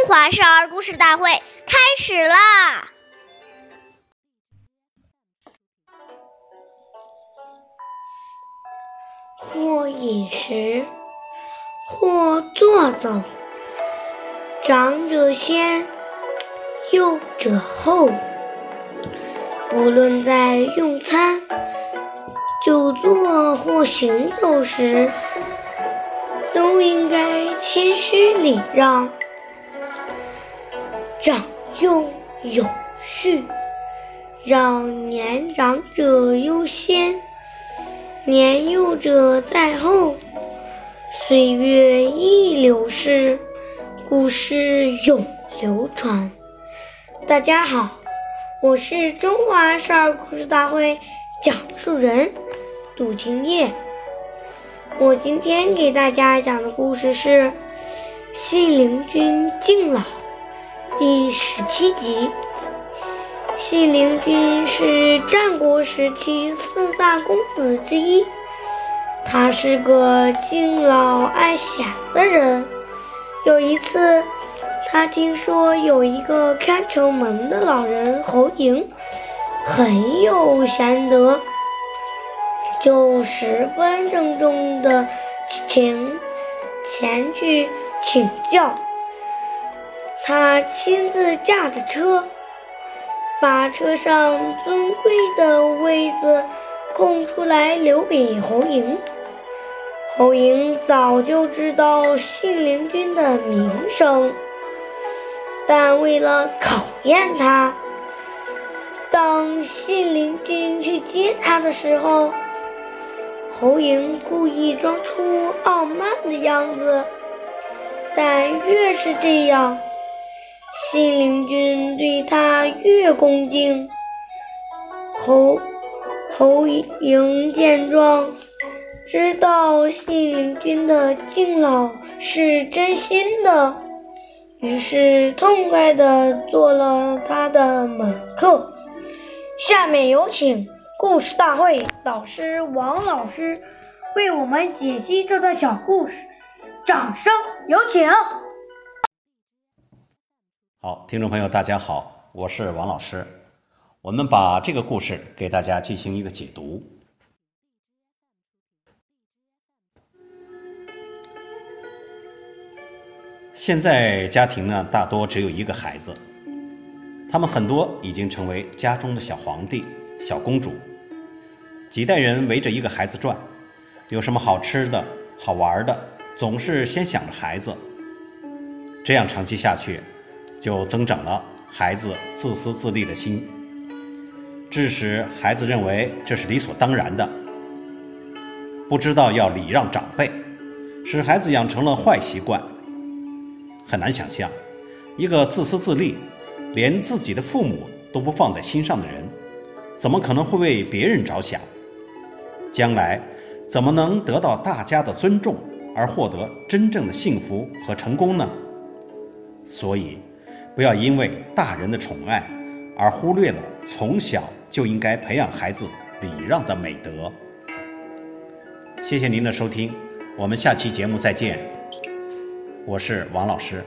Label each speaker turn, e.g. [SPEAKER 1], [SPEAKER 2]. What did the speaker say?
[SPEAKER 1] 中华少儿故事大会开始啦！
[SPEAKER 2] 或饮食，或坐走，长者先，幼者后。无论在用餐、久坐或行走时，都应该谦虚礼让，长幼有序，让年长者优先，年幼者在后。岁月易流逝，故事永流传。大家好。我是中华少儿故事大会讲述人杜金叶。我今天给大家讲的故事是《信陵君敬老》第十七集。信陵君是战国时期四大公子之一，他是个敬老爱贤的人。有一次。他听说有一个看城门的老人侯嬴很有贤德，就十分郑重的请前去请教。他亲自驾着车，把车上尊贵的位子空出来留给侯莹。侯莹早就知道信陵君的名声。但为了考验他，当信陵君去接他的时候，侯莹故意装出傲慢的样子。但越是这样，信陵君对他越恭敬。侯侯嬴见状，知道信陵君的敬老是真心的。于是，痛快地做了他的门客。下面有请故事大会导师王老师为我们解析这段小故事，掌声有请。
[SPEAKER 3] 好，听众朋友，大家好，我是王老师。我们把这个故事给大家进行一个解读。现在家庭呢，大多只有一个孩子，他们很多已经成为家中的小皇帝、小公主，几代人围着一个孩子转，有什么好吃的、好玩的，总是先想着孩子。这样长期下去，就增长了孩子自私自利的心，致使孩子认为这是理所当然的，不知道要礼让长辈，使孩子养成了坏习惯。很难想象，一个自私自利、连自己的父母都不放在心上的人，怎么可能会为别人着想？将来怎么能得到大家的尊重而获得真正的幸福和成功呢？所以，不要因为大人的宠爱而忽略了从小就应该培养孩子礼让的美德。谢谢您的收听，我们下期节目再见。我是王老师。